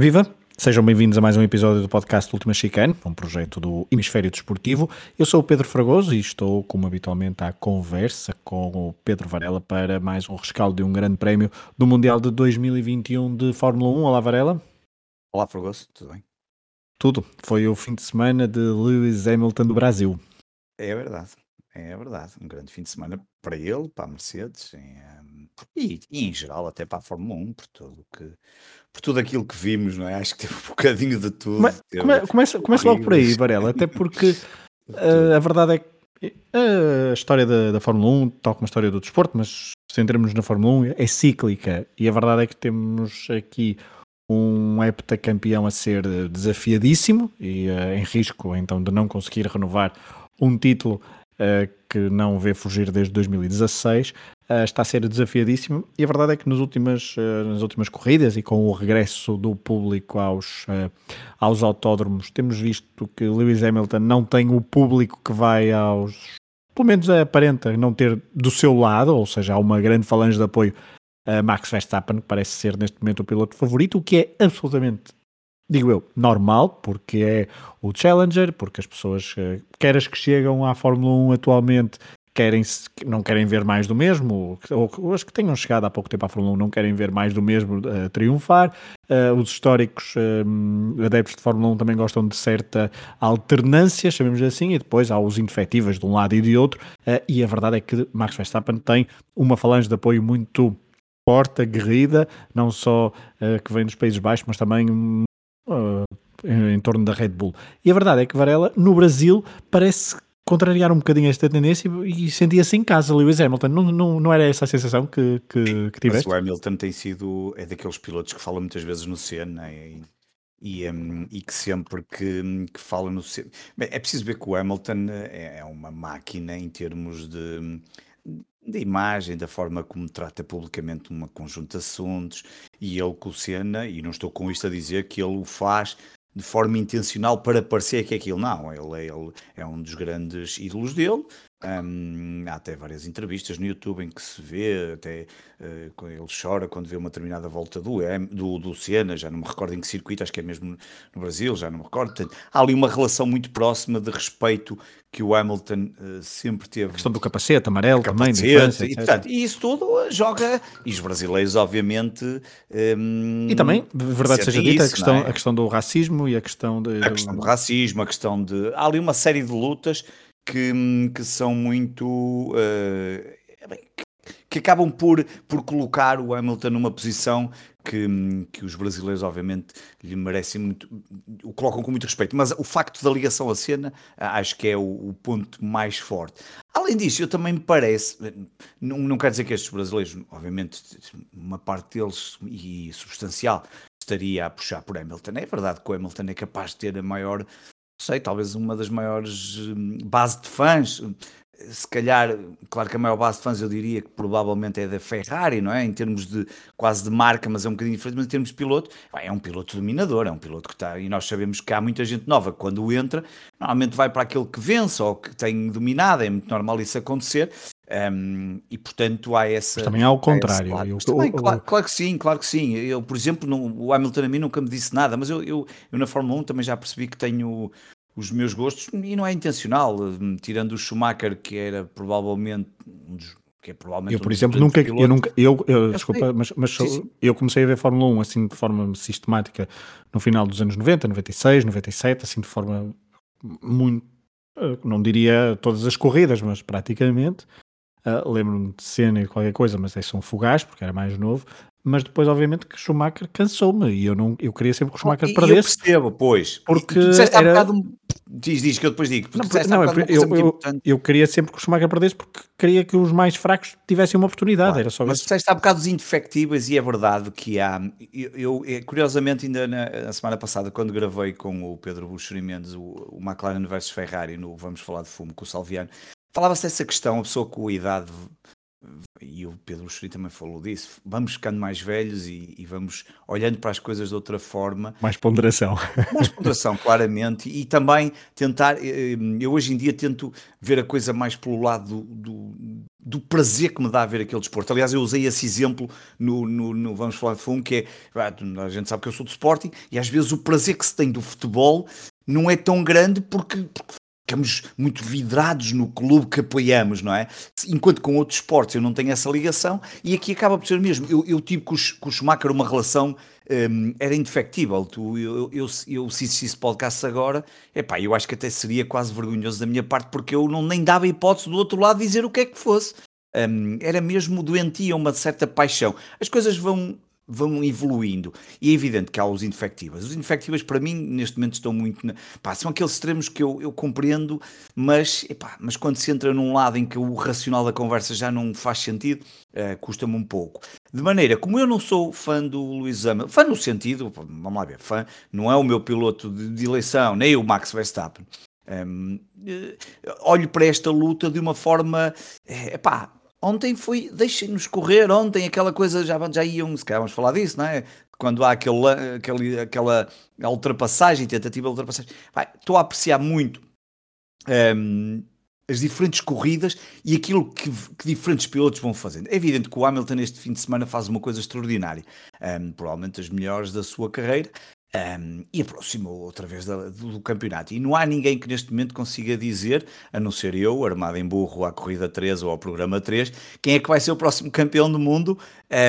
Viva! Sejam bem-vindos a mais um episódio do podcast Última Chicane, um projeto do Hemisfério Desportivo. Eu sou o Pedro Fragoso e estou, como habitualmente, à conversa com o Pedro Varela para mais um rescaldo de um grande prémio do Mundial de 2021 de Fórmula 1. Olá, Varela. Olá, Fragoso, tudo bem? Tudo. Foi o fim de semana de Lewis Hamilton do Brasil. É verdade, é verdade. Um grande fim de semana para ele, para a Mercedes e, e em geral até para a Fórmula 1, por tudo que por tudo aquilo que vimos, não é? Acho que teve um bocadinho de tudo. Come, come, começa, começa logo por aí, Varela, até porque uh, a verdade é que a história da, da Fórmula 1, tal como a história do desporto, mas centramos na Fórmula 1, é cíclica e a verdade é que temos aqui um heptacampeão a ser desafiadíssimo e uh, em risco então de não conseguir renovar um título que não vê fugir desde 2016 uh, está a ser desafiadíssimo e a verdade é que nas últimas, uh, nas últimas corridas e com o regresso do público aos, aos autódromos, temos visto que Lewis Hamilton não tem o público que vai aos. Pelo menos aparenta não ter do seu lado, ou seja, há uma grande falange de apoio a Max Verstappen, que parece ser neste momento o piloto favorito, o que é absolutamente digo eu, normal, porque é o Challenger, porque as pessoas, quer as que chegam à Fórmula 1 atualmente, querem não querem ver mais do mesmo, ou as que tenham chegado há pouco tempo à Fórmula 1 não querem ver mais do mesmo uh, triunfar. Uh, os históricos uh, adeptos de Fórmula 1 também gostam de certa alternância, chamemos assim, e depois há os indefetíveis de um lado e de outro. e a verdade é que Max Verstappen tem uma falange de apoio muito forte, aguerrida, não só que vem dos Países Baixos, mas também em torno da Red Bull. E a verdade é que Varela, no Brasil, parece contrariar um bocadinho esta tendência e sentia-se em casa Lewis Hamilton. Não, não, não era essa a sensação que, que, que tiveste? Mas o Hamilton tem sido, é daqueles pilotos que falam muitas vezes no Senna né, e, e, um, e que sempre que, que fala no Senna... É preciso ver que o Hamilton é, é uma máquina em termos de da imagem, da forma como trata publicamente um conjunto de assuntos, e ele com o Senna, e não estou com isto a dizer que ele o faz de forma intencional para parecer que é aquilo. Não, ele, ele é um dos grandes ídolos dele. Há até várias entrevistas no YouTube em que se vê, até uh, ele chora quando vê uma determinada volta do, do, do Senna, já não me recordo em que circuito, acho que é mesmo no Brasil, já não me recordo. Portanto, há ali uma relação muito próxima de respeito que o Hamilton uh, sempre teve. A questão do capacete amarelo capacete, também, infância, e, portanto, e isso tudo joga, e os brasileiros, obviamente. Um, e também, verdade seja dita, a questão, é? a questão do racismo e a questão de. A questão do racismo, a questão de. Há ali uma série de lutas que, que são muito. Uh, que acabam por, por colocar o Hamilton numa posição que, que os brasileiros, obviamente, lhe merecem muito, o colocam com muito respeito. Mas o facto da ligação à cena, acho que é o, o ponto mais forte. Além disso, eu também me parece, não, não quer dizer que estes brasileiros, obviamente, uma parte deles, e substancial, estaria a puxar por Hamilton. É verdade que o Hamilton é capaz de ter a maior sei, talvez uma das maiores hum, base de fãs. Se calhar, claro que a maior base de fãs eu diria que provavelmente é da Ferrari, não é? Em termos de quase de marca, mas é um bocadinho diferente, mas em termos de piloto, é um piloto dominador, é um piloto que está, e nós sabemos que há muita gente nova, quando entra, normalmente vai para aquele que vence ou que tem dominado, é muito normal isso acontecer, um, e portanto há essa. Mas também há o contrário. Eu, também, claro, claro, que sim, claro que sim. Eu, por exemplo, não, o Hamilton a mim nunca me disse nada, mas eu, eu, eu, na Fórmula 1 também já percebi que tenho os meus gostos, e não é intencional, hum, tirando o Schumacher, que era provavelmente um dos. Que é provavelmente eu, por um exemplo, nunca, eu nunca, eu, eu desculpa, mas, mas sim, sim. eu comecei a ver Fórmula 1 assim de forma sistemática no final dos anos 90, 96, 97, assim de forma muito, eh, não diria todas as corridas, mas praticamente. Uh, Lembro-me de cena e qualquer coisa, mas é um fugaz, porque era mais novo. Mas depois, obviamente, que Schumacher cansou-me e eu, não, eu queria sempre que o Schumacher oh, perdesse. Eu percebo, pois. Porque e, era... Um diz, diz, que eu depois digo. Não, não eu, eu, eu, eu, queria sempre que o Schumacher perdesse porque queria que os mais fracos tivessem uma oportunidade. Claro. Era só Mas disseste há bocado dos indefectíveis e é verdade que há. Eu, eu curiosamente, ainda na, na, semana passada, quando gravei com o Pedro Buxeri Mendes o, o McLaren versus Ferrari no Vamos Falar de Fumo com o Salviano, falava-se dessa questão, a pessoa com a idade e o Pedro Luxuri também falou disso, vamos ficando mais velhos e, e, vamos olhando para as coisas de outra forma. Mais ponderação. Mais ponderação, claramente, e também tentar, eh, eu hoje em dia tento ver a coisa mais pelo lado do, do, do prazer que me dá a ver aquele desporto. Aliás, eu usei esse exemplo no, no, no Vamos Falar de Fundo, que é, a gente sabe que eu sou do Sporting, e às vezes o prazer que se tem do futebol não é tão grande porque, porque ficamos muito vidrados no clube que apoiamos, não é? Enquanto com outros esportes eu não tenho essa ligação, e aqui acaba por ser mesmo. Eu, eu tive com, com o Schumacher uma relação um, era indefectível. Tu, eu, eu, eu, se existisse podcast agora, epá, eu acho que até seria quase vergonhoso da minha parte, porque eu não nem dava hipótese do outro lado dizer o que é que fosse. Um, era mesmo doentia, uma certa paixão. As coisas vão vão evoluindo. E é evidente que há os infectíveis. Os infectíveis, para mim, neste momento estão muito. Na... Pá, são aqueles extremos que eu, eu compreendo, mas, epá, mas quando se entra num lado em que o racional da conversa já não faz sentido, uh, custa-me um pouco. De maneira, como eu não sou fã do Luís Hamilton, fã no sentido, vamos lá ver, fã, não é o meu piloto de, de eleição, nem o Max Verstappen. Um, ehm, uh, olho para esta luta de uma forma, é, epá, Ontem foi, deixem-nos correr, ontem aquela coisa, já, já iam, se calhar vamos falar disso, não é? Quando há aquele, aquele, aquela ultrapassagem, tentativa de ultrapassagem. Vai, estou a apreciar muito um, as diferentes corridas e aquilo que, que, diferentes pilotos vão fazendo. É evidente que o Hamilton este fim de semana faz uma coisa extraordinária, um, provavelmente as melhores da sua carreira, um, e aproximou outra vez do, do, campeonato. E não há ninguém que neste momento consiga dizer, a não ser eu, armado em burro à corrida 3 ou ao programa 3, quem é que vai ser o próximo campeão do mundo,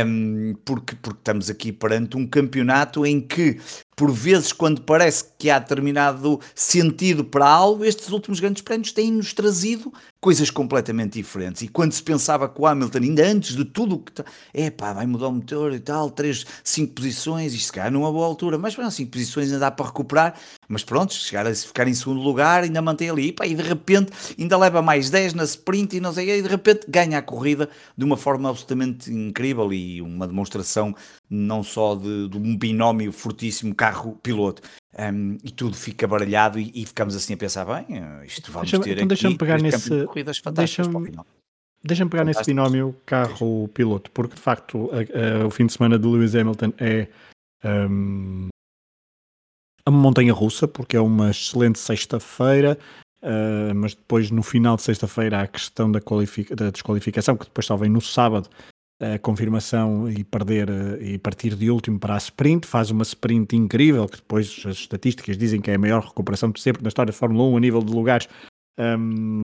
um, porque, porque estamos aqui perante um campeonato em que por vezes, quando parece que há determinado sentido para algo, estes últimos grandes prémios têm-nos trazido coisas completamente diferentes. E quando se pensava que o Hamilton, ainda antes de tudo que está, é pá, vai mudar o motor e tal, 3, 5 posições, isto calhar numa boa altura, mas pronto, 5 posições ainda dá para recuperar. Mas pronto, chegar a ficar em segundo lugar, ainda mantém ali, e, pá, e de repente ainda leva mais 10 na sprint e não sei, e de repente ganha a corrida de uma forma absolutamente incrível e uma demonstração não só de, de um binómio fortíssimo carro-piloto. Um, e tudo fica baralhado e, e, ficamos assim a pensar, bem, isto vamos deixa, ter então aqui deixa-me pegar nesse, deixa-me, deixa pegar nesse binómio carro-piloto, porque de facto a, a, o fim de semana de Lewis Hamilton é um, a montanha russa, porque é uma excelente sexta-feira, uh, mas depois no final de sexta-feira há a questão da, da desqualificação, que depois só vem no sábado, a confirmação e perder e partir de último para a sprint, faz uma sprint incrível, que depois as estatísticas dizem que é a maior recuperação de sempre na história da Fórmula 1 a nível de lugares. Um,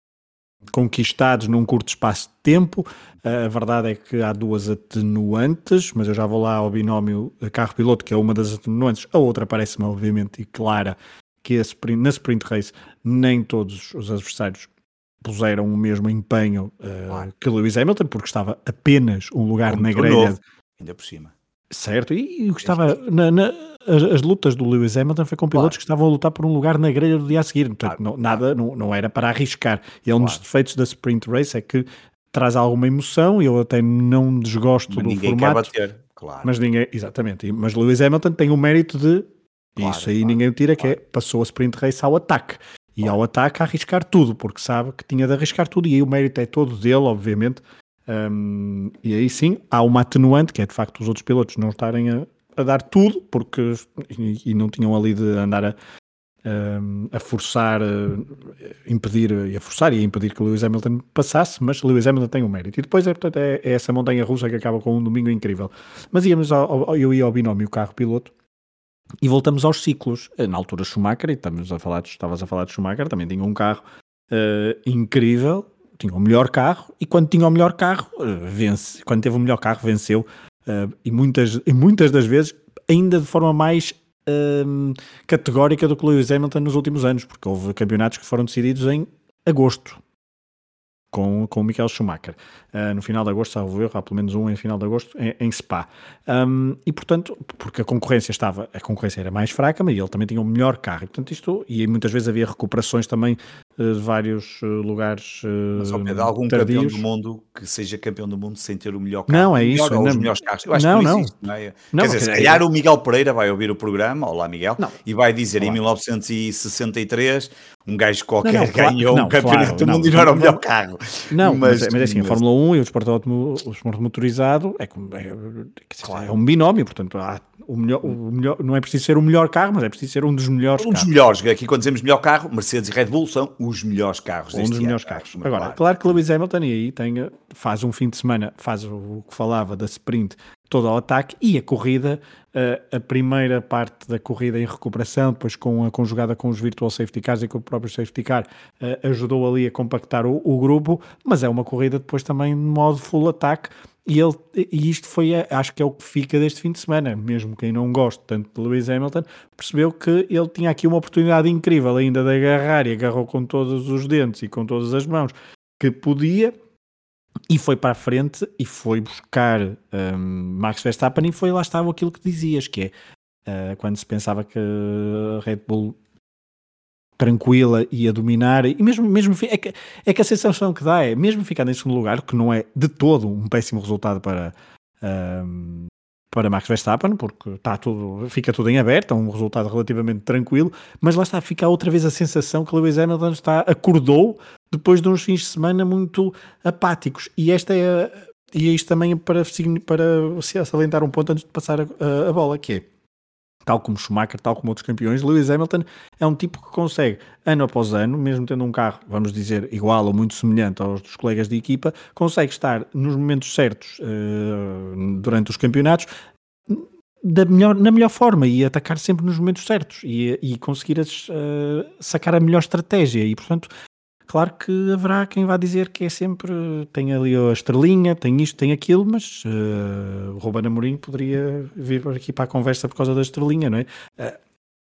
conquistados num curto espaço de tempo. A verdade é que há duas atenuantes, mas eu já vou lá ao binómio carro-piloto, que é uma das atenuantes, a outra parece-me obviamente clara, que sprint, na sprint race nem todos os adversários puseram o mesmo empenho uh, claro. que Lewis Hamilton, porque estava apenas um lugar Como na grelha. Novo, ainda por cima. Certo, e, e estava na, na as, as, lutas do Lewis Hamilton foi com pilotos claro. que estavam a lutar por um lugar na grelha do dia a seguir, portanto, claro. não, nada, não, não era para arriscar. E é um dos defeitos da sprint race é que traz alguma emoção e eu até não desgosto mas do ninguém formato. Quer bater, claro. Mas ninguém, exatamente, mas Lewis Hamilton tem o mérito de Isso aí ninguém tira, claro. que é passou a sprint race ao ataque e ao ataque a arriscar tudo, porque sabe que tinha de arriscar tudo, e aí o mérito é todo dele, obviamente. Um, e aí sim há uma atenuante, que é de facto os outros pilotos não estarem a, a dar tudo, porque e, e, não tinham ali de andar a, a forçar, a impedir, e a forçar e a impedir que Lewis Hamilton passasse, mas Lewis Hamilton tem o um mérito. E depois é, portanto, é, é, essa montanha russa que acaba com um domingo incrível. Mas íamos ao, ao, eu ia ao binómio carro-piloto e voltamos aos ciclos. Eh, na altura Schumacher, e estamos a falar de, estavas a falar de Schumacher, também tinha um carro uh, incrível, tinha o melhor carro, e quando tinha o melhor carro, uh, vence, quando teve o melhor carro, venceu, uh, e, muitas, e muitas das vezes ainda de forma mais categórica do que Lewis Hamilton nos últimos anos, porque houve campeonatos que foram decididos em agosto, com, com o Michael Schumacher. Uh, no final de agosto, salvo erro, há pelo menos um em final de agosto, em, em Spa. Um, e portanto, porque a concorrência estava, a concorrência era mais fraca, mas ele também tinha o um melhor carro. E portanto, isto, e muitas vezes havia recuperações também vários uh, lugares. mas, ao menos, algum tardios. campeão do mundo que seja campeão do mundo sem ter o melhor carro. Não, é isso. Melhor, não, os melhores carros. Eu acho não, que não, existe, não é? não Quer dizer, se calhar o Miguel Pereira vai ouvir o programa, olá Miguel, não. e vai dizer Olá. em 1963 um gajo qualquer não, não, ganhou não, um campeonato claro, do mundo e não era o melhor carro. Não, mas, mas, mas é assim, a Fórmula 1 e o desporto, o desporto motorizado é, é, claro. é, um binómio, portanto há o melhor, o melhor, não é preciso ser o melhor carro, mas é preciso ser um dos melhores Um dos melhores, aqui quando dizemos melhor carro, Mercedes e Red Bull são os melhores carros um dos melhores carros. Agora, claro que Lewis Hamilton e aí tem, faz um fim de semana, faz o que falava da sprint todo ao ataque e a corrida, a primeira parte da corrida em recuperação, depois com a conjugada com os virtual safety cars e com o próprio safety car, ajudou ali a compactar o, o grupo, mas é uma corrida depois também de modo full ataque e, ele, e isto foi, acho que é o que fica deste fim de semana. Mesmo quem não gosta tanto de Lewis Hamilton, percebeu que ele tinha aqui uma oportunidade incrível ainda de agarrar e agarrou com todos os dentes e com todas as mãos que podia e foi para a frente e foi buscar um, Max Verstappen e foi lá estava aquilo que dizias, que é uh, quando se pensava que a Red Bull tranquila e a dominar, e mesmo, mesmo é, que, é que a sensação que dá é, mesmo ficando em segundo lugar, que não é de todo um péssimo resultado para, um, para Max Verstappen, porque está tudo, fica tudo em aberto, é um resultado relativamente tranquilo, mas lá está, fica outra vez a sensação que Lewis Hamilton está, acordou depois de uns fins de semana muito apáticos, e esta é e isto também é para, para salientar um ponto antes de passar a, a bola, que é tal como Schumacher, tal como outros campeões, Lewis Hamilton é um tipo que consegue, ano após ano, mesmo tendo um carro, vamos dizer, igual ou muito semelhante aos dos colegas de equipa, consegue estar nos momentos certos uh, durante os campeonatos da melhor, na melhor forma e atacar sempre nos momentos certos e, e conseguir uh, sacar a melhor estratégia e portanto Claro que haverá quem vá dizer que é sempre, tem ali a estrelinha, tem isto, tem aquilo, mas uh, o Ruben Amorim poderia vir aqui para a conversa por causa da estrelinha, não é? Uh,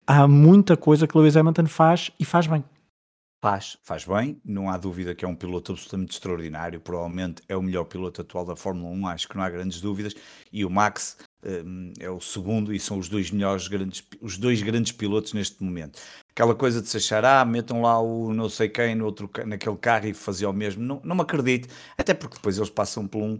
há muita coisa que Lewis Hamilton faz e faz bem. Faz, faz bem, não há dúvida que é um piloto absolutamente extraordinário, provavelmente é o melhor piloto atual da Fórmula 1, acho que não há grandes dúvidas, e o Max um, é o segundo e são os dois melhores grandes, os dois grandes pilotos neste momento aquela coisa de se achar, ah, metam lá o não sei quem no outro, naquele carro e fazer o mesmo. Não, não me acredito, até porque depois eles passam por um.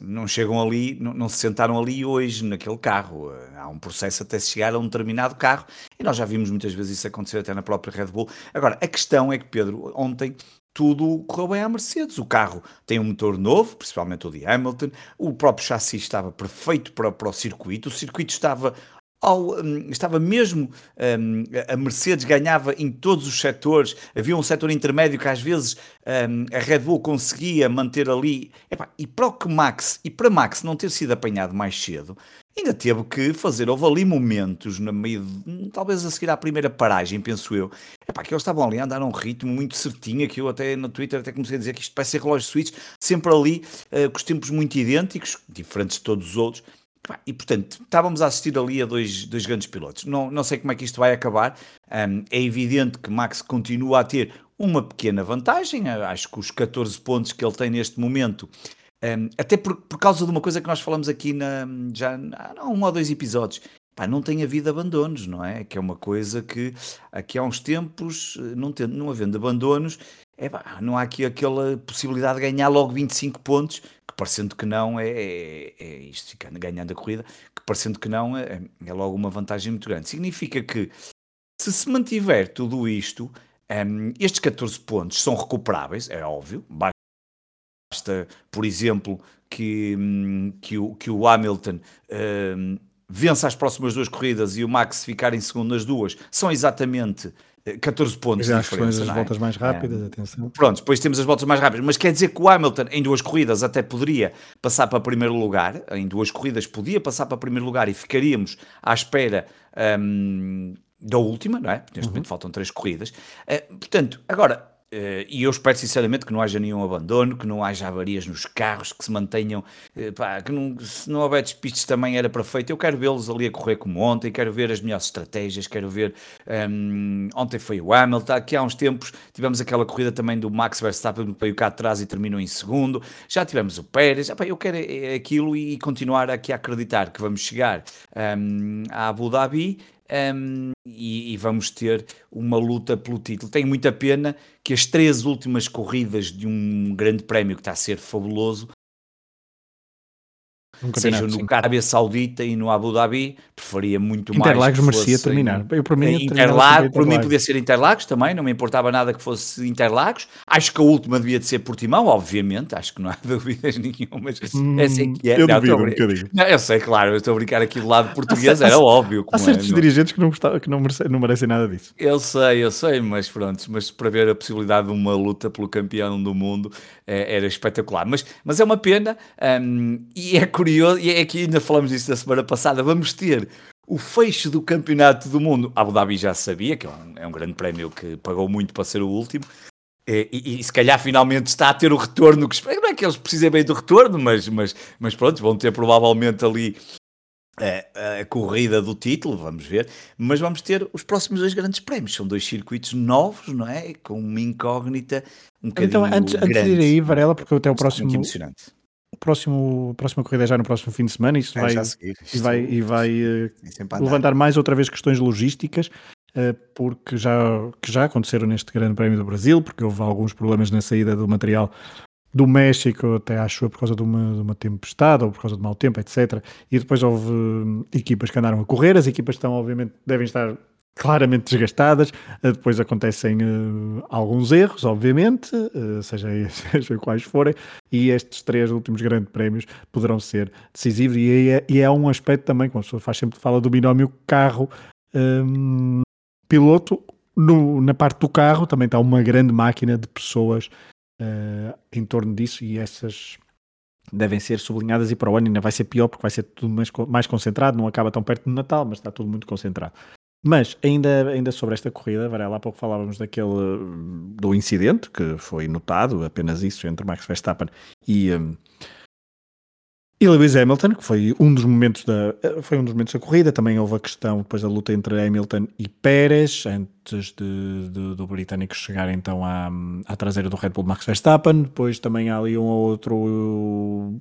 Não chegam ali, não, não, se sentaram ali hoje naquele carro. Há um processo até se chegar a um determinado carro e nós já vimos muitas vezes isso acontecer até na própria Red Bull. Agora, a questão é que, Pedro, ontem tudo correu bem à Mercedes. O carro tem um motor novo, principalmente o de Hamilton. O próprio chassi estava perfeito para, para o circuito. O circuito estava ao, um, estava mesmo um, a Mercedes ganhava em todos os setores, havia um setor intermédio que às vezes um, a Red Bull conseguia manter ali. E para o que Max e para Max não ter sido apanhado mais cedo, ainda teve que fazer. Houve ali momentos, no meio de, talvez a seguir à primeira paragem, penso eu, epá, que eles estavam ali a andar a um ritmo muito certinho. Que eu até no Twitter até comecei a dizer que isto parece ser relógio switch, sempre ali uh, com os tempos muito idênticos, diferentes de todos os outros e portanto, estávamos a assistir ali a dois, dois grandes pilotos. Não, não sei como é que isto vai acabar. Um, é evidente que Max continua a ter uma pequena vantagem. Acho que os 14 pontos que ele tem neste momento, um, até por, por causa de uma coisa que nós falamos aqui na, já há um ou dois episódios. Pá, não tem havido abandonos, não é? Que é uma coisa que aqui há uns tempos, não, tendo, não havendo abandonos, é, pá, não há aqui aquela possibilidade de ganhar logo 25 pontos parecendo que não, é, é, é isto ficando ganhando a corrida, que parecendo que não, é, é, logo uma vantagem muito grande. Significa que se se mantiver tudo isto, um, estes 14 pontos são recuperáveis, é óbvio, basta, por exemplo, que, hum, que, o, que o Hamilton um, vença as próximas duas corridas e o Max ficar em segundo nas duas, são exatamente 14 pontos de diferença. as é? voltas mais rápidas, é. atenção. Pronto, depois temos as voltas mais rápidas, mas quer dizer que o Hamilton em duas corridas até poderia passar para primeiro lugar, em duas corridas podia passar para primeiro lugar e ficaríamos à espera um, da última, não é? Neste uhum. momento faltam três corridas. Uh, portanto, agora, Uh, e eu espero sinceramente que não haja nenhum abandono, que não haja avarias nos carros, que se mantenham, uh, pá, que não, se não houver despistes também era perfeito. Eu quero vê-los ali a correr como ontem, quero ver as melhores estratégias, quero ver. Um, ehm, ontem foi o Hamilton, aqui há uns tempos tivemos aquela corrida também do Max Verstappen, que veio cá atrás e terminou em segundo. Já tivemos o Pérez, epá, eu quero é aquilo e continuar aqui a acreditar que vamos chegar um, ehm, a Abu Dhabi um, e, e, vamos ter uma luta pelo título. Tenho muita pena que as três últimas corridas de um grande prémio que está a ser fabuloso seja no Arábia Saudita e no Abu Dhabi, preferia muito Interlagos mais. Interlagos merecia terminar. Eu, para mim, Interlagos, para mim podia ser Interlagos também, não me importava nada que fosse Interlagos. Acho que a última devia de ser Portimão, obviamente, acho que não há dúvidas nenhumas. Hum, essa é que é. Eu não, duvido um bocadinho. Não, eu sei, claro, eu estou a brincar aqui do lado português, era óbvio. Há certos é, dirigentes que, não, gostava, que não, merecem, não merecem nada disso. Eu sei, eu sei, mas pronto, mas para ver a possibilidade de uma luta pelo campeão do mundo é, era espetacular. Mas, mas é uma pena, um, e é curioso, e é que ainda falamos disso da semana passada, vamos ter o fecho do campeonato do mundo. Abu Dhabi já sabia, que é um, é um grande prémio que pagou muito para ser o último, e, e, e, se calhar finalmente está a ter o retorno que espero. Não é que eles precisem bem do retorno, mas, mas, mas pronto, vão ter provavelmente ali a, a, corrida do título, vamos ver. Mas vamos ter os próximos dois grandes prémios. São dois circuitos novos, não é? Com uma incógnita um Então, antes, antes de ir aí, Varela, porque até o próximo. emocionante. Próximo, a próxima corrida é já no próximo fim de semana, isso é, vai, e vai, e vai uh, levantar mais outra vez questões logísticas, uh, porque já, que já aconteceram neste Grande Prémio do Brasil, porque houve alguns problemas na saída do material do México, até acho por causa de uma, de uma tempestade ou por causa de mau tempo, etc. E depois houve uh, equipas que andaram a correr, as equipas estão, obviamente, devem estar claramente desgastadas, uh, depois acontecem uh, alguns erros, obviamente, seja, seja quais forem, e estes três últimos grandes prémios poderão ser decisivos, e é, e é um aspecto também, como a pessoa faz sempre fala do binómio carro-piloto, um, na parte do carro também está uma grande máquina de pessoas uh, em torno disso e essas devem ser sublinhadas e para o ano ainda vai ser pior porque vai ser tudo mais, mais concentrado, não acaba tão perto do Natal, mas está tudo muito concentrado. Mas ainda, ainda sobre esta corrida, Varela, há pouco falávamos daquele do incidente que foi notado, apenas isso, entre Max Verstappen e, um, e Lewis Hamilton, que foi um dos momentos da foi um dos momentos da corrida, também houve a questão depois da luta entre Hamilton e Pérez, antes de, de, do britânico chegar então à, à traseira do Red Bull Max Verstappen, depois também há ali um outro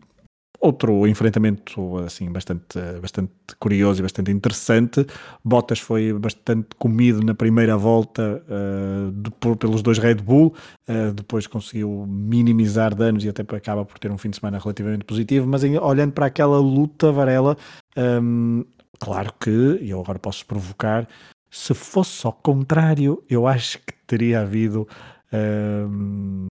outro enfrentamento assim bastante, bastante curioso e bastante interessante. Bottas foi bastante comido na primeira volta uh, de, pelos dois Red Bull, uh, depois conseguiu minimizar danos e até acaba por ter um fim de semana relativamente positivo. Mas em, olhando para aquela luta, Varela, um, claro que, e eu agora posso provocar, se fosse ao contrário, eu acho que teria havido. Um,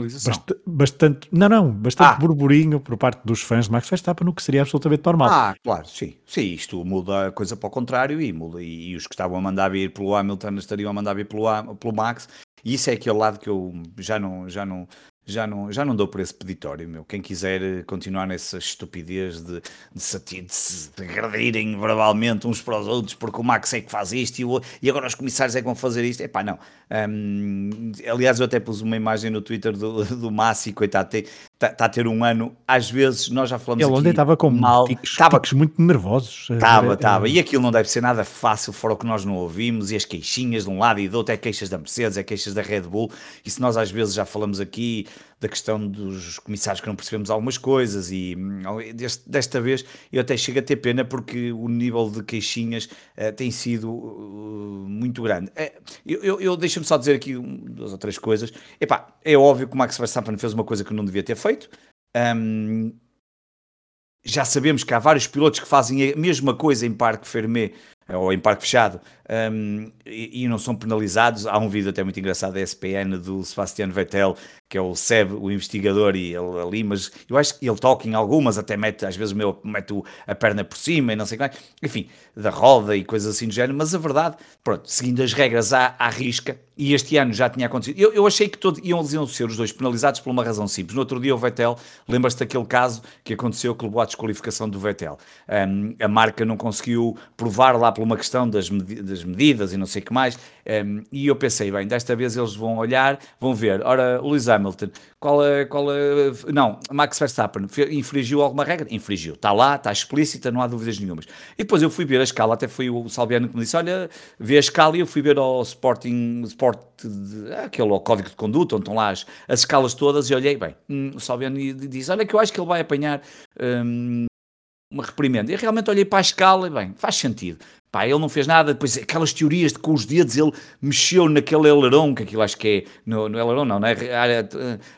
Bast bastante, não, não, bastante ah. burburinho por parte dos fãs de Max Verstappen, no que seria absolutamente normal. Ah, claro, sim, sim, isto muda a coisa para o contrário e muda, e, e os que estavam a mandar vir pelo Hamilton estariam a mandar vir pelo, pelo Max, e isso é aquele lado que eu já não, já não, já não, já não dou por esse peditório, meu. Quem quiser continuar nessa estupidez de, de, se, agredirem verbalmente uns para os outros, porque o Max é que faz isto e, o, e agora os comissários é que vão fazer isto, é pá, não. Um, aliás, eu até pus uma imagem no Twitter do, do Massi, coitado, está tá a ter um ano, às vezes nós já falamos Ele aqui... Ele estava com mal, tiques, tava, tiques muito nervosos. Estava, estava, e aquilo não deve ser nada fácil, fora o que nós não ouvimos, e as queixinhas de um lado e do outro, é queixas da Mercedes, é queixas da Red Bull, e se nós às vezes já falamos aqui da questão dos comissários que não percebemos algumas coisas, e hum, deste, desta vez eu até chego a ter pena porque o nível de queixinhas uh, tem sido uh, muito grande. Uh, eu, eu, eu deixo-me só dizer aqui um, duas ou três coisas. Epá, é óbvio que o Max Verstappen fez uma coisa que não devia ter feito, feito. Um, já sabemos que há vários pilotos que fazem a mesma coisa em Parque Fermé ou em parque fechado, um, e, e, não são penalizados. Há um vídeo até muito engraçado da SPN do Sebastian Vettel, que é o SEB, o investigador, e ele ali, mas eu acho que ele toca em algumas, até mete, às vezes, meu, mete a perna por cima e não sei o que mais, enfim, da roda e coisas assim do género, mas a verdade, pronto, seguindo as regras à, à risca, e este ano já tinha acontecido. Eu, eu achei que todo, iam, iam ser os dois penalizados por uma razão simples. No outro dia, o Vettel, lembra-se daquele caso que aconteceu que levou à desqualificação do Vettel. Um, a marca não conseguiu provar lá por uma questão das, med das medidas e não sei o que mais, um, e eu pensei, bem, desta vez eles vão olhar, vão ver, ora, Lewis Hamilton, qual é, qual é, não, Max Verstappen infringiu alguma regra? Infringiu, está lá, está explícita, não há dúvidas nenhumas. E depois eu fui ver a escala, até foi o Salviano que me disse, olha, vê a escala e eu fui ver ao Sporting, Sport, aquele ao código de conduta, onde estão lá as, as escalas todas, e olhei, bem, hum, o Salviano diz, olha que eu acho que ele vai apanhar hum, uma reprimenda. E realmente olhei para a escala e, bem, faz sentido. Pá, ele não fez nada, depois aquelas teorias de que com os dedos ele mexeu naquele aileron, que aquilo acho que é, no, no aileron não, na área,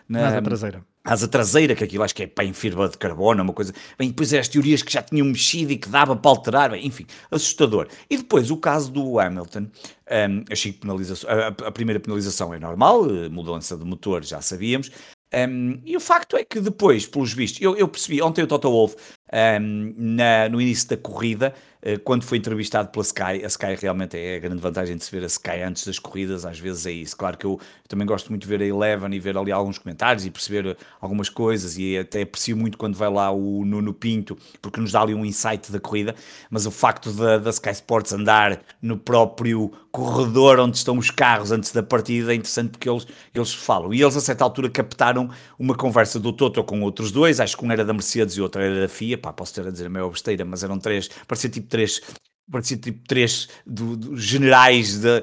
na asa traseira. asa traseira, que aquilo acho que é para em fibra de carbono, uma coisa. Bem, depois as teorias que já tinham mexido e que dava para alterar, bem, enfim, assustador. E depois o caso do Hamilton, um, achei que penalização, a, a, primeira penalização é normal, eh, mudança de motor, já sabíamos. Um, e o facto é que depois, pelos vistos, eu, eu percebi, ontem o Toto Wolff, um, na, no início da corrida, quando foi entrevistado pela Sky, a Sky realmente é a grande vantagem de se ver a Sky antes das corridas, às vezes é isso. Claro que eu também gosto muito de ver a Eleven e ver ali alguns comentários e perceber algumas coisas, e até aprecio muito quando vai lá o Nuno Pinto, porque nos dá ali um insight da corrida, mas o facto da, da Sky Sports andar no próprio corredor onde estão os carros antes da partida é interessante porque eles, eles falam. E eles a certa altura captaram uma conversa do Toto com outros dois, acho que um era da Mercedes e outro era da FIA, pá, posso ter a dizer a maior besteira, mas eram três, parecia tipo parecia tipo três do, do generais de,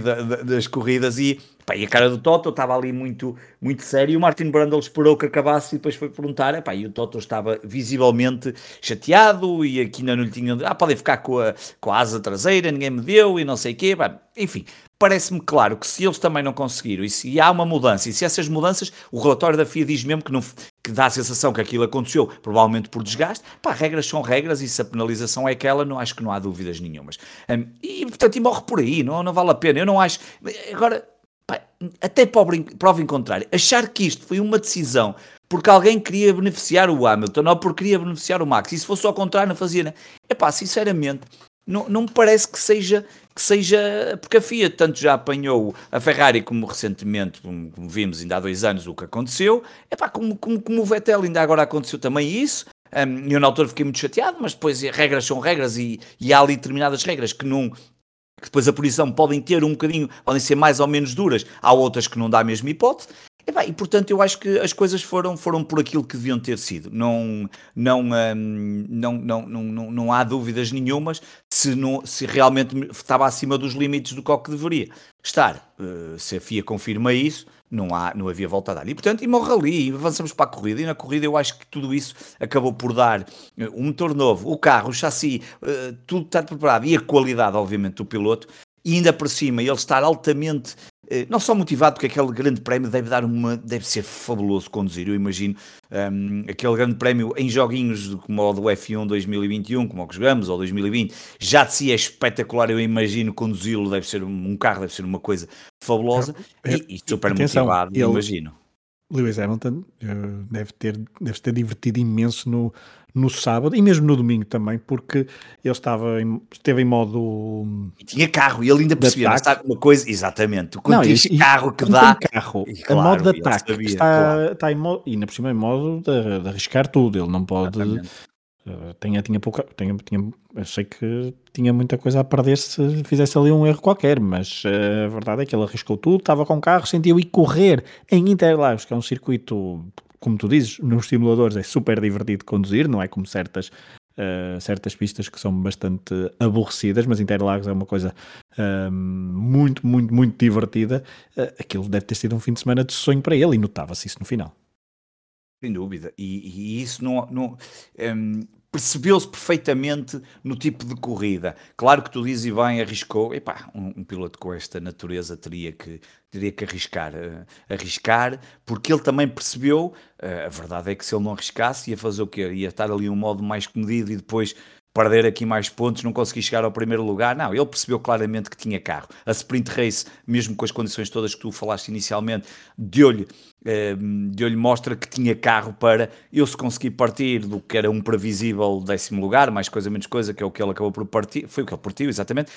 da, da, das corridas e, pá, e a cara do Toto estava ali muito, muito sério e o Martin Brundle esperou que acabasse e depois foi perguntar pá, e o Toto estava visivelmente chateado e aqui não lhe tinha ah, podem ficar com a, com a asa traseira, ninguém me deu e não sei o quê, pá, enfim, parece-me claro que se eles também não conseguiram e se há uma mudança e se essas mudanças, o relatório da FIA diz mesmo que, não, que dá a sensação que aquilo aconteceu, provavelmente por desgaste, pá, regras são regras e se a penalização é aquela, não acho que não há dúvidas nenhumas. Um, e portanto, e morre por aí, não, não vale a pena. Eu não acho. Agora, pá, até prova em contrário, achar que isto foi uma decisão porque alguém queria beneficiar o Hamilton ou porque queria beneficiar o Max, e se fosse ao contrário, não fazia. É pá, sinceramente não, não me parece que seja, que seja. Porque a Fiat tanto já apanhou a Ferrari como recentemente, como, vimos ainda há dois anos o que aconteceu, é pá, como, como, como o Vettel ainda agora aconteceu também isso. Um, eu na altura fiquei muito chateado, mas depois regras são regras e, e há ali determinadas regras que não, que depois a punição podem ter um bocadinho, podem ser mais ou menos duras, há outras que não dá a mesma hipótese, e, bem, e portanto eu acho que as coisas foram, foram por aquilo que deviam ter sido. Não, não, hum, não, não, não, não, não há dúvidas nenhumas se, não, se realmente estava acima dos limites do que, que deveria estar. Uh, se a FIA confirma isso, não, há, não havia volta a dar. E portanto, e morre ali, e avançamos para a corrida. E na corrida eu acho que tudo isso acabou por dar uh, um motor novo, o carro, o chassi, uh, tudo está preparado. E a qualidade, obviamente, do piloto. E ainda por cima, ele estar altamente não só motivado porque aquele grande prémio deve dar uma deve ser fabuloso conduzir. Eu imagino um, aquele grande prémio em joguinhos como o do F1 2021 como o que jogamos ou 2020 já de si é espetacular. Eu imagino conduzi-lo deve ser um carro deve ser uma coisa fabulosa é, e, e, super Atenção, motivado ele, imagino. Lewis Hamilton uh, deve ter deve ter divertido imenso no no sábado e mesmo no domingo também, porque ele estava em, esteve em modo. E tinha carro e ele ainda percebia, mas está uma coisa, exatamente, quando não, tens e, carro que dá. carro, e, claro, modo de ataque, sabia, está, claro. está em modo, e ainda por cima em modo de, de arriscar tudo, ele não pode. Uh, tinha, tinha pouca. Tinha, tinha, achei que tinha muita coisa a perder se fizesse ali um erro qualquer, mas uh, a verdade é que ele arriscou tudo, estava com carro, sentiu e correr em Interlagos, que é um circuito como tu dizes, nos simuladores é super divertido conduzir, não é como certas, uh, certas pistas que são bastante aborrecidas, mas Interlagos é uma coisa uh, muito, muito, muito divertida. Uh, aquilo deve ter sido um fim de semana de sonho para ele e notava-se isso no final. Sem dúvida, e, e isso não, não um, percebeu-se perfeitamente no tipo de corrida. Claro que tu dizes e bem, arriscou. Epá, um, um piloto com esta natureza teria que, teria que arriscar, uh, arriscar, porque ele também percebeu, uh, a verdade é que se ele não arriscasse, ia fazer o quê? Ia estar ali um modo mais comedido e depois perder aqui mais pontos, não consegui chegar ao primeiro lugar. Não, ele percebeu claramente que tinha carro. A sprint race, mesmo com as condições todas que tu falaste inicialmente, deu-lhe eh, deu-lhe mostra que tinha carro para eu se conseguir partir do que era um previsível décimo lugar, mais coisa menos coisa, que é o que ele acabou por partir, foi o que ele partiu, exatamente.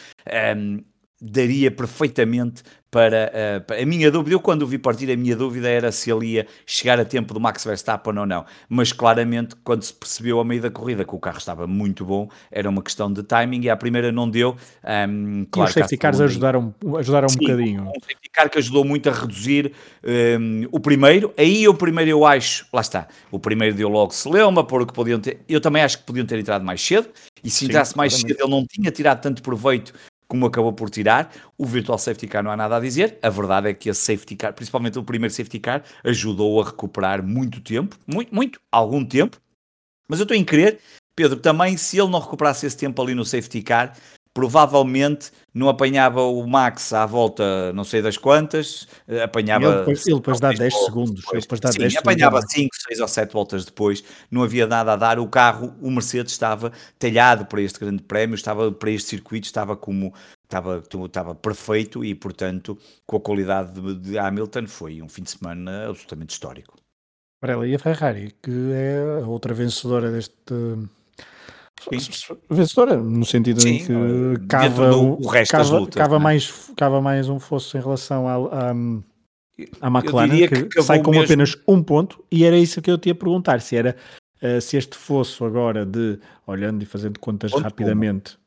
Daria perfeitamente para, uh, para, a minha dúvida. Eu, quando o vi partir, a minha dúvida era se ele ia chegar a tempo do Max Verstappen ou não. Mas claramente, quando se percebeu ao meio da corrida que o carro estava muito bom, era uma questão de timing e a primeira não deu. Um, claro, e os safety cars ajudaram, ajudaram um bocadinho. Um safety car que ajudou muito a reduzir um, o primeiro. Aí, o primeiro, eu acho, lá está, o primeiro deu logo celeuma, porque podiam ter. Eu também acho que podiam ter entrado mais cedo. E se entrasse mais cedo, ele não tinha tirado tanto proveito como acabou por tirar. O Virtual Safety Car não há nada a dizer. A verdade é que esse Safety Car, principalmente o primeiro Safety Car, ajudou a recuperar muito tempo, muito, muito, algum tempo. Mas eu estou em crer, Pedro, também se ele não recuperasse esse tempo ali no Safety Car, provavelmente não apanhava o Max à volta não sei das quantas, eh, apanhava... Ele depois, ele depois dá 10 segundos. Depois. depois dá Sim, 10 apanhava segundos. 5, 6 ou 7 voltas depois, não havia nada a dar, o carro, o Mercedes estava talhado para este grande prémio, estava para este circuito, estava como... Estava, estava perfeito e, portanto, com a qualidade de, Hamilton, foi um fim de semana absolutamente histórico. Varela, e a Ferrari, que é a outra vencedora deste. Sim. Vencedora, no sentido Sim, em que cava, do- o resto das cava, lutas, cava não é? mais, cava mais um fosso em relação à, à, McLaren, que, que sai com mesmo- apenas um ponto, e era isso que eu te ia perguntar: se era eh, se este fosso agora de olhando e fazendo contas Ponto, rapidamente.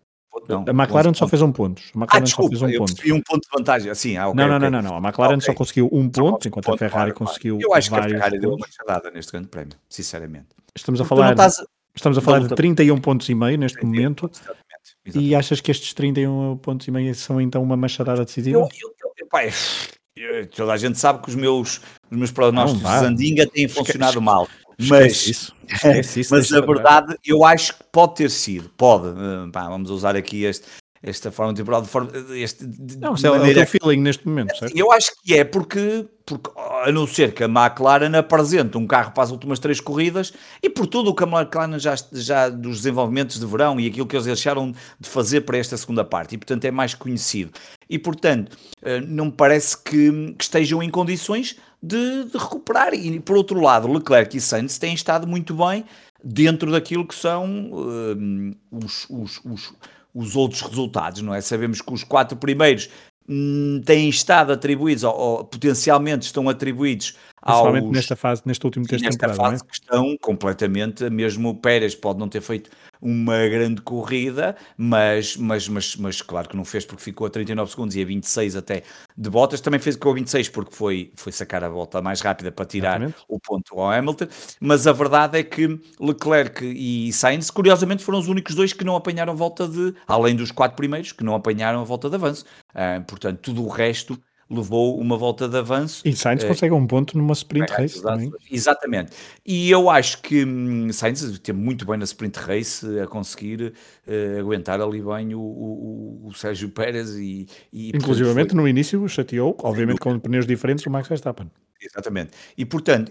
Não, a McLaren 11 só pontos. fez um ponto. A Ah, McLaren só desculpa, fez um ponto. um ponto de vantagem. Assim, ah, ok, não, não, ok. não, não, não. A McLaren Ok. só conseguiu um Só ponto, enquanto um a Ferrari claro, conseguiu Eu acho que a Ferrari deu uma pontos. machadada neste grande prémio, sinceramente. Estamos a Porque falar, estás- estamos a falar de luta- 31 pontos e meio neste 31 momento. exatamente, exatamente. E achas que estes 31 pontos e meio são então uma machadada decisiva? Eu, eu, eu, pá, eu- toda a gente sabe que os meus, os meus prognósticos de. Zandinga têm funcionado mal. Esquece Mas, isso. Esquece isso, mas a verdade, eu acho que pode ter sido, pode, eh, pá, vamos usar aqui este, esta forma temporal de forma, este, de, Não, de é o teu feeling neste momento, certo? Eu acho que é porque, porque, a não ser que a McLaren apresente um carro para as últimas três corridas e por tudo o que a McLaren já, já dos desenvolvimentos de verão e aquilo que eles deixaram de fazer para esta segunda parte e portanto é mais conhecido. E portanto, eh, não me parece que, que estejam em condições de, de recuperar. E por outro lado, Leclerc e Sainz têm estado muito bem dentro daquilo que são eh, os, os, os, os outros resultados, não é? Sabemos que os quatro primeiros hum, têm estado atribuídos, ou, ou potencialmente estão atribuídos Principalmente aos, nesta fase, neste último de nesta temporada, fase é? que estão completamente, mesmo o Pérez pode não ter feito uma grande corrida, mas, mas, mas, mas claro que não fez porque ficou a 39 segundos e a 26 até de Bottas, também fez com a 26 porque foi, foi sacar a volta mais rápida para tirar Exatamente. o ponto ao Hamilton, mas a verdade é que Leclerc e Sainz, curiosamente, foram os únicos dois que não apanharam volta de, além dos quatro primeiros, que não apanharam a volta de avanço. Ah, portanto, tudo o resto levou uma volta de avanço. E Sainz Eh, consegue um ponto numa sprint Exato, race também. Exatamente. E eu acho que hum, Sainz esteve muito bem na sprint race a conseguir eh, aguentar ali bem o, o, o Sérgio Pérez e, e Inclusivamente foi- no início chateou, obviamente com pneus diferentes, o Max Verstappen. Exatamente. E portanto,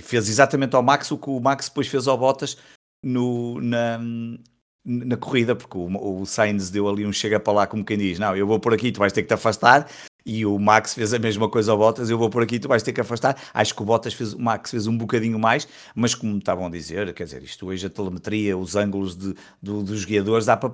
fez exatamente ao Max o que o Max depois fez ao Bottas no, na, na corrida, porque o, o Sainz deu ali um chega para lá, como quem diz: Não, eu vou por aqui, tu vais ter que te afastar. E o Max fez a mesma coisa ao Bottas, eu vou por aqui, tu vais ter que afastar. Acho que o Bottas fez, o Max fez um bocadinho mais, mas como estavam a dizer, quer dizer, isto hoje a telemetria, os ângulos de, do- dos guiadores, dá para,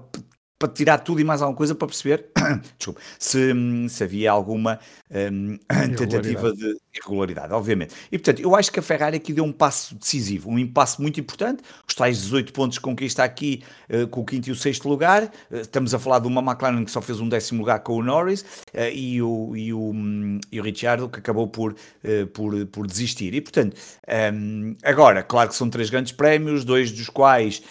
para tirar tudo e mais alguma coisa para perceber desculpa, se, se havia alguma hum, tentativa de irregularidade, obviamente. E portanto, eu acho que a Ferrari aqui deu um passo decisivo, um impasse muito importante. Os tais 18 pontos que conquista aqui eh, com o quinto e o sexto lugar. Eh, estamos a falar de uma McLaren que só fez um décimo lugar com o Norris eh, e, o, e, o, hum, e o Ricciardo que acabou por, por, por desistir. E portanto, hum, agora, claro que são três grandes prémios, dois dos quais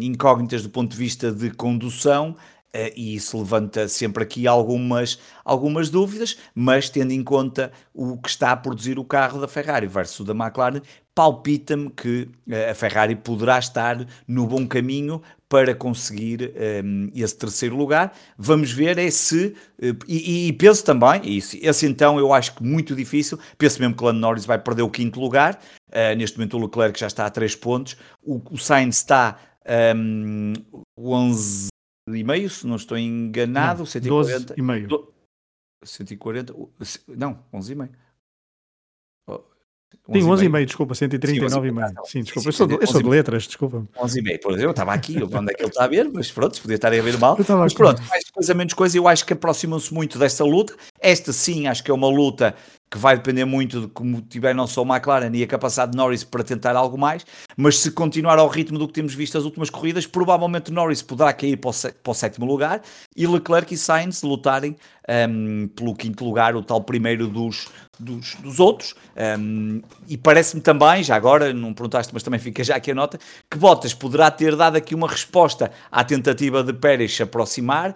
incógnitas do ponto de vista de condução. Uh, e isso levanta sempre aqui algumas, algumas dúvidas, mas tendo em conta o que está a produzir o carro da Ferrari versus o da McLaren, palpita-me que uh, a Ferrari poderá estar no bom caminho para conseguir um, esse terceiro lugar. Vamos ver é se, uh, e, e, penso também, isso, esse então eu acho que muito difícil, penso mesmo que Lando Norris vai perder o quinto lugar, neste momento o Leclerc já está a 3 pontos, o, o Sainz está um, 11 e meio, se não estou enganado, Não, 140 12 e meio. do- 140, não, 11 e meio. Sim, 11 e meio, desculpa, 139 e Sim, meio. Sim, desculpa, Sim, eu sou, de, eu 11 sou de letras, desculpa. 11 e meio, por exemplo, eu estava aqui, eu- onde é que ele está a ver, mas pronto, podia estar a ver mal. Mas pronto, mais coisa, menos coisa, eu acho que aproximam-se muito desta luta. Esta sim, acho que é uma luta que vai depender muito de como tiver não só o McLaren e a capacidade de Norris para tentar algo mais, mas se continuar ao ritmo do que temos visto as últimas corridas, provavelmente Norris poderá cair para o, para o sétimo lugar e Leclerc e Sainz lutarem hum, pelo quinto lugar, o tal primeiro dos, dos, dos outros. Hum, e parece-me também, já agora, não perguntaste, mas também fica já aqui a nota, que Bottas poderá ter dado aqui uma resposta à tentativa de Pérez se aproximar.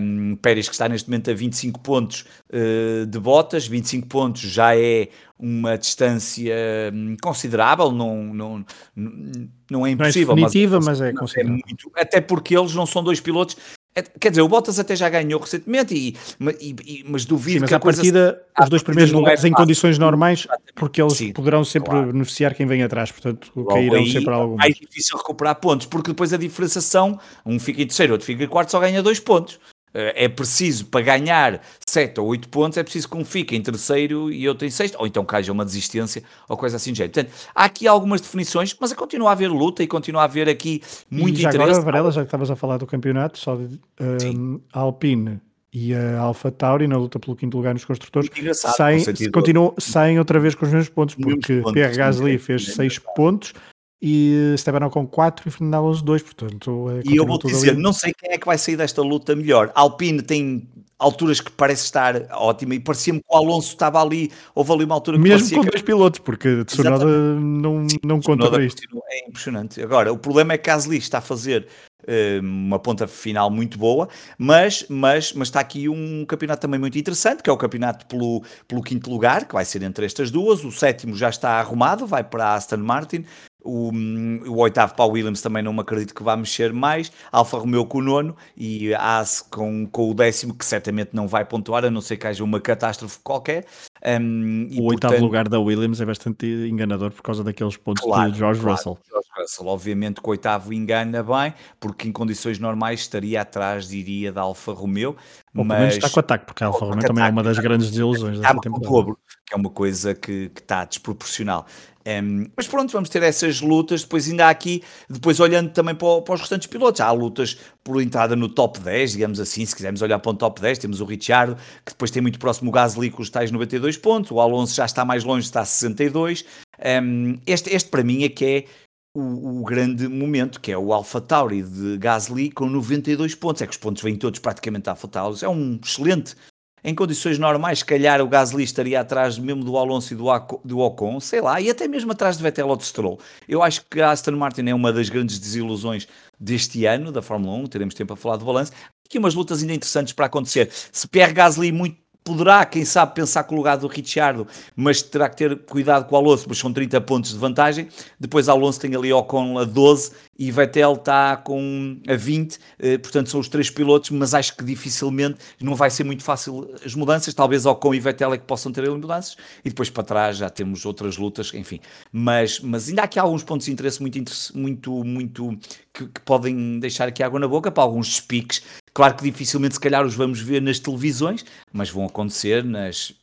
Hum, Pérez que está neste momento a 25 pontos eh, de Bottas, 25 pontos já é uma distância hum, considerável, não, não, não, é Não é impossível, definitiva, mas é não considerável. muito, até porque eles não são dois pilotos É, quer dizer, o Bottas até já ganhou recentemente, e, e, mas duvido Sim, mas que a partida, os dois primeiros é lugares é em condições normais, porque eles Sim, poderão sempre claro. beneficiar quem vem atrás, portanto Logo cairão aí, sempre alguns. É difícil recuperar pontos, porque depois a diferenciação, um fica em terceiro, outro fica em quarto, só ganha dois pontos. Eh, é preciso, para ganhar 7 ou 8 pontos, é preciso que um fique em terceiro e outro em sexto, ou então que haja uma desistência ou coisa assim de jeito. Portanto, há aqui algumas definições, mas continua a haver luta e continua a haver aqui muito e já interesse. Agora, Varela, já que estavas a falar do campeonato, só de, um, a Alpine e a Alfa Tauri na luta pelo quinto lugar nos construtores saem, continuam, saem outra vez com os mesmos pontos, porque Pierre Gasly fez 6 pontos e Esteban Ocon 4 e Fernando Alonso 2, portanto... É, e eu vou dizer, ali. não sei quem é que vai sair desta luta melhor. Alpine tem alturas que parece estar ótima e parecia-me que o Alonso estava ali, houve ali uma altura que Mesmo com que... dois pilotos, porque Tsunoda não, Sim, não conta para isto. É impressionante. Agora, o problema é que Gasly está a fazer uh, uma ponta final muito boa, mas, mas, mas está aqui um campeonato também muito interessante, que é o campeonato pelo, pelo quinto lugar, que vai ser entre estas duas, o sétimo já está arrumado, vai para a Aston Martin, o, o oitavo para o Williams também não me acredito que vá mexer mais. Alfa Romeo com o nono e Haas com, com o décimo, que certamente não vai pontuar, a não ser que haja uma catástrofe qualquer. Um, o oitavo portanto, lugar da Williams é bastante enganador por causa daqueles pontos claro, de George claro, Russell. George Russell, obviamente que o oitavo engana bem, porque em condições normais estaria atrás, diria, da Alfa Romeo. Ou mas... está com ataque, porque a Alfa Romeo também é uma das grandes desilusões desta temporada. Dobro, que é uma coisa que, que está desproporcional. Um, mas pronto, vamos ter essas lutas. Depois, ainda há aqui, depois olhando também para, para, os restantes pilotos, há lutas por entrada no top 10, digamos assim. Se quisermos olhar para o top 10, temos o Ricciardo, que depois tem muito próximo o Gasly com os tais 92 pontos. O Alonso já está mais longe, está a 62. Um, este, este, para mim, é que é o, o, grande momento, que é o Alpha Tauri de Gasly com 92 pontos. É que os pontos vêm todos praticamente da Alpha Tauri. É um excelente em condições normais, se calhar o Gasly estaria atrás mesmo do Alonso e do, do Ocon, sei lá, e até mesmo atrás de Vettel ou de Stroll. Eu acho que a Aston Martin é uma das grandes desilusões deste ano da Fórmula 1, teremos tempo a falar de balanço. Aqui umas lutas ainda interessantes para acontecer. Se Pierre Gasly muito poderá, quem sabe, pensar com o lugar do Ricciardo, mas terá que ter cuidado com o Alonso, mas são 30 pontos de vantagem. Depois Alonso tem ali Ocon a 12 e Vettel está com a 20, eh, portanto são os três pilotos, mas acho que dificilmente não vai ser muito fácil as mudanças. Talvez Ocon e Vettel é que possam ter ali mudanças e depois para trás já temos outras lutas, enfim. Mas, mas ainda há aqui alguns pontos de interesse muito, muito, muito que, que podem deixar aqui água na boca para alguns speaks Claro que dificilmente, se calhar, os vamos ver nas televisões, mas vão acontecer nas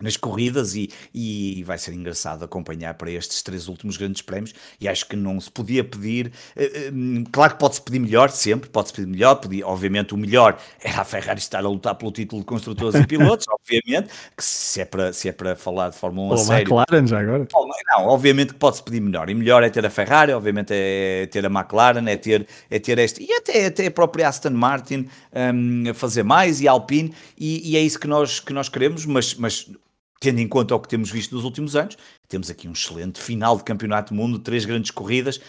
nas corridas e, e vai ser engraçado acompanhar para estes três últimos grandes prémios. E acho que não se podia pedir uh, uh, claro que pode-se pedir melhor sempre, pode-se pedir melhor podia, obviamente o melhor era a Ferrari estar a lutar pelo título de construtores e pilotos obviamente, que se é para, se é para falar de Fórmula 1 a sério. McLaren já agora. Não, obviamente que pode-se pedir melhor. E melhor é ter a Ferrari, obviamente é ter a McLaren é ter, é ter este, e até, até a própria Aston Martin um, a fazer mais e a Alpine e, e, é isso que nós, que nós queremos, mas, mas tendo em conta o que temos visto nos últimos anos, temos aqui um excelente final de campeonato do mundo, três grandes corridas,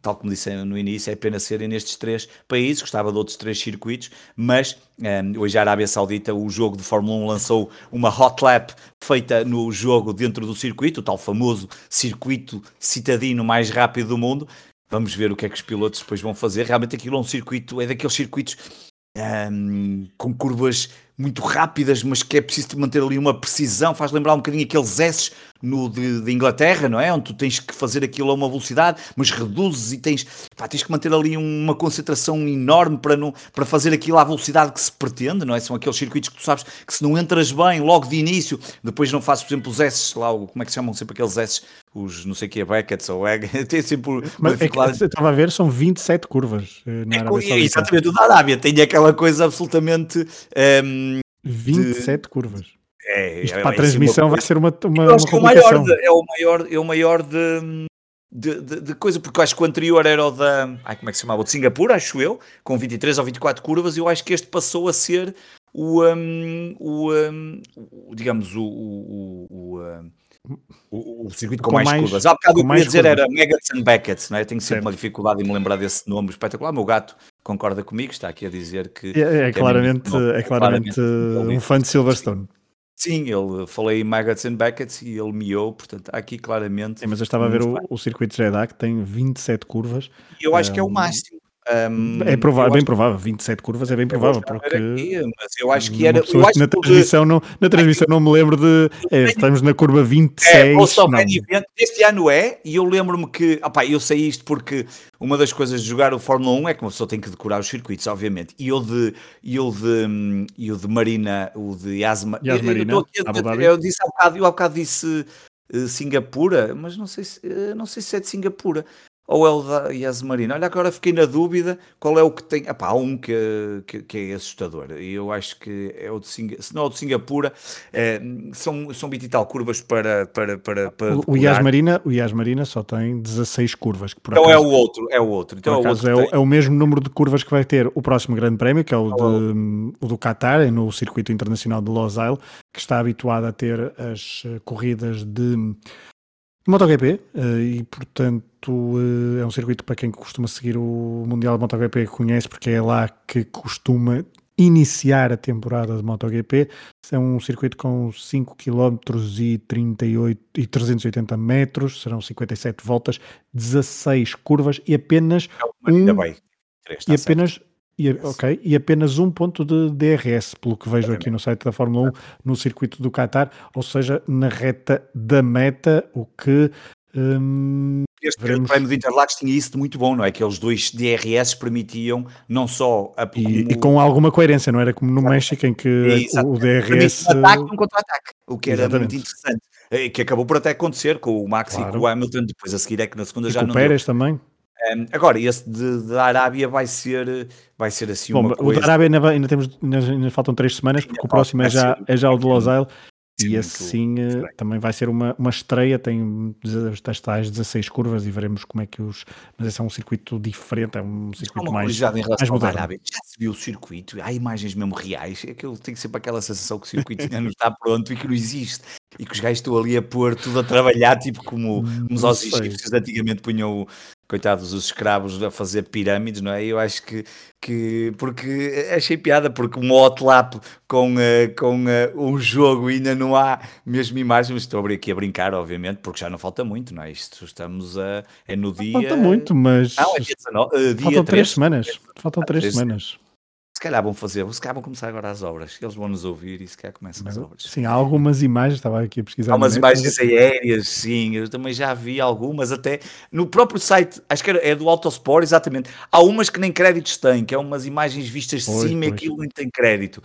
tal como disse no início, é pena serem nestes três países, gostava de outros três circuitos, mas um, ehm, hoje a Arábia Saudita, o jogo de Fórmula 1 lançou uma hot lap feita no jogo dentro do circuito, o tal famoso circuito citadino mais rápido do mundo. Vamos ver o que é que os pilotos depois vão fazer. Realmente aquilo é um circuito, é daqueles circuitos um, ehm, com curvas muito rápidas, mas que é preciso manter ali uma precisão, faz lembrar um bocadinho aqueles S no de, de, Inglaterra, não é? Onde tu tens que fazer aquilo a uma velocidade, mas reduzes e tens, pá, tens que manter ali uma concentração enorme para, não, para fazer aquilo à velocidade que se pretende, não é? São aqueles circuitos que tu sabes que se não entras bem logo de início, depois não fazes, por exemplo, os S, lá, como é que se chamam sempre aqueles S, os não sei o que, Beckett ou Egg, tem sempre Mas é que, eu estava a ver, são 27 curvas eh, na é, Arábia Saudita. Exatamente, o da Arábia tem aquela coisa absolutamente... Ehm, 27 de... curvas. É, Isto é, para a transmissão vai ser uma, uma, uma é o maior, de, é o maior, é o maior de, de, de, de, coisa, porque eu acho que o anterior era o da. Ai, como é que se chamava? O de Singapura, acho eu, com 23 ou 24 curvas, e eu acho que este passou a ser o. Um, o, um, o digamos, o. o, o, um, o, o circuito com, com mais, mais, curvas. Há bocado o que eu ia dizer curvas. era Megatons and Beckett, não é? Tenho sempre certo. uma dificuldade em me lembrar desse nome espetacular. O meu gato concorda comigo, está aqui a dizer que. É, é, que claramente, é, é claramente, um fã de Silverstone. Sim, ele falei Maggots and Beckett e ele miou, portanto, aqui claramente. Sim, mas eu estava a ver o, o circuito Jeddah que tem 27 curvas. E eu acho um, que é o máximo. Um, é provável, bem provável, 27 curvas é bem provável, porque aqui, mas eu acho que era. Eu acho na, transmissão não, na transmissão não me lembro de. É, estamos na curva 26. É, não. Event, este ano é, e eu lembro-me que. Opa, eu sei isto porque uma das coisas de jogar o Fórmula 1 é que uma pessoa tem que decorar os circuitos, obviamente. E eu de, eu de, eu de Marina, o de Yasma. Yas Marina, eu, eu, eu, disse há bocado, eu há bocado disse. Uh, Singapura, mas não sei se, uh, não sei se é de Singapura ou é o da Yas Marina? Olha, agora fiquei na dúvida qual é o que tem. Epá, há um que, que, que, é assustador e eu acho que é o de Singapura. Se não é o de Singapura, é, são, são 20 e tal curvas para. para, para, para o, Yas Marina, o Yas Marina só tem 16 curvas. Que então acaso, é o outro, é o outro. Então é, o, outro é, o, é o mesmo número de curvas que vai ter o próximo Grande Prémio, que é o, de, o do Qatar, no Circuito Internacional de Losail, que está habituado a ter as eh, corridas de MotoGP eh, e, portanto, eh, é um circuito para quem costuma seguir o Mundial de MotoGP conhece, porque é lá que costuma iniciar a temporada de MotoGP. É um circuito com 5 km e, 38, e 380 metros, serão 57 voltas, 16 curvas e apenas. É um, bem. e apenas e, ok, e apenas um ponto de DRS, pelo que vejo aqui no site da Fórmula 1, no circuito do Qatar, ou seja, na reta da meta, o que. Hum, este veremos... prémio de Interlagos tinha isso de muito bom, não é? Que os dois DRS permitiam não só a, como... e, e, com alguma coerência, não era como no México em que é, o, o DRS. Um ataque um contra-ataque, o que era Exatamente. muito interessante. Eh, que acabou por até acontecer com o Max claro. e com o Hamilton, depois a seguir é que na segunda e já com não. O Pérez deu. também. Um, agora, esse de, da Arábia vai ser, vai ser assim Bom, uma coisa. O da Arábia ainda, ainda, temos, ainda, faltam três semanas, porque o próximo é já, é já o de Losail. E assim uh, também vai ser uma, uma estreia, tem as tais 16 curvas e veremos como é que os. Mas esse é um circuito diferente, é um circuito mais, em relação mais moderno. Arábia. Já se viu o circuito, há imagens mesmo reais, é que eu tenho sempre aquela sensação que o circuito ainda não está pronto e que não existe. E que os gajos estão ali a pôr tudo a trabalhar, tipo como, como os egípcios antigamente punham coitados os escravos a fazer pirâmides, não é? Eu acho que, que porque achei piada, porque um hotlap com, uh, com uh, um jogo ainda não há mesmo imagens, estou a abrir aqui a brincar, obviamente, porque já não falta muito, não é? Isto estamos a, é no dia... Falta muito, mas... Não, é dia 19, uh, dia Faltam 3, três semanas, faltam três semanas se calhar vão fazer, se calhar vão começar agora as obras, eles vão nos ouvir e se calhar começam as obras. Sim, há algumas imagens, estava aqui a pesquisar. Há umas imagens aéreas, sim, eu também já vi algumas, até no próprio site, acho que é do Autosport, exatamente. Há umas que nem créditos têm, que é umas imagens vistas de pois, cima e aquilo nem tem crédito.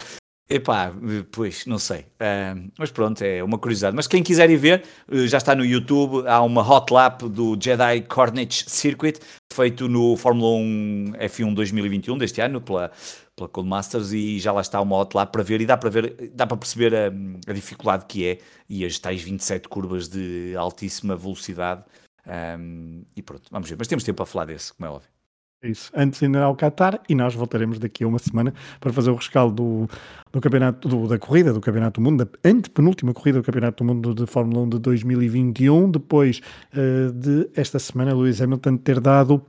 Epá, pois, não sei. Uh, mas pronto, é uma curiosidade. Mas quem quiser ir ver, uh, já está no YouTube. Há uma hot lap do Jedi Corniche Circuit, feito no Fórmula 1 F1 2021 deste ano, pela, pela Codemasters, e já lá está uma hot lap para ver. E dá para ver, dá para perceber a, a dificuldade que é e as tais 27 curvas de altíssima velocidade. Um, e pronto, vamos ver. Mas temos tempo para falar desse, como é óbvio. Isso, antes de ir ao Qatar e nós voltaremos daqui a uma semana para fazer o rescaldo do, do campeonato do, da corrida do Campeonato do Mundo, da antepenúltima corrida do Campeonato do Mundo de Fórmula 1 de 2021, depois uh, de esta semana Lewis Hamilton ter dado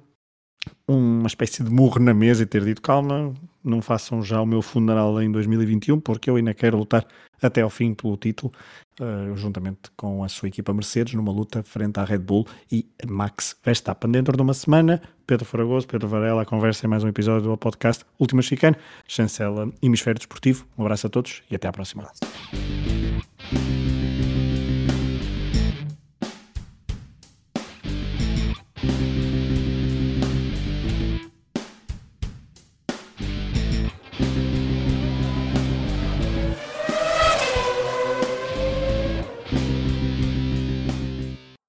uma espécie de murro na mesa e ter dito calma, não façam já o meu funeral em 2021 porque eu ainda quero lutar até ao fim pelo título, uh, juntamente com a sua equipa Mercedes, numa luta frente à Red Bull e Max Verstappen. Dentro de uma semana, Pedro Fragoso, Pedro Varela, a conversa em mais um episódio do podcast Última Chicane, chancela Hemisfério Desportivo. Um abraço a todos e até à próxima.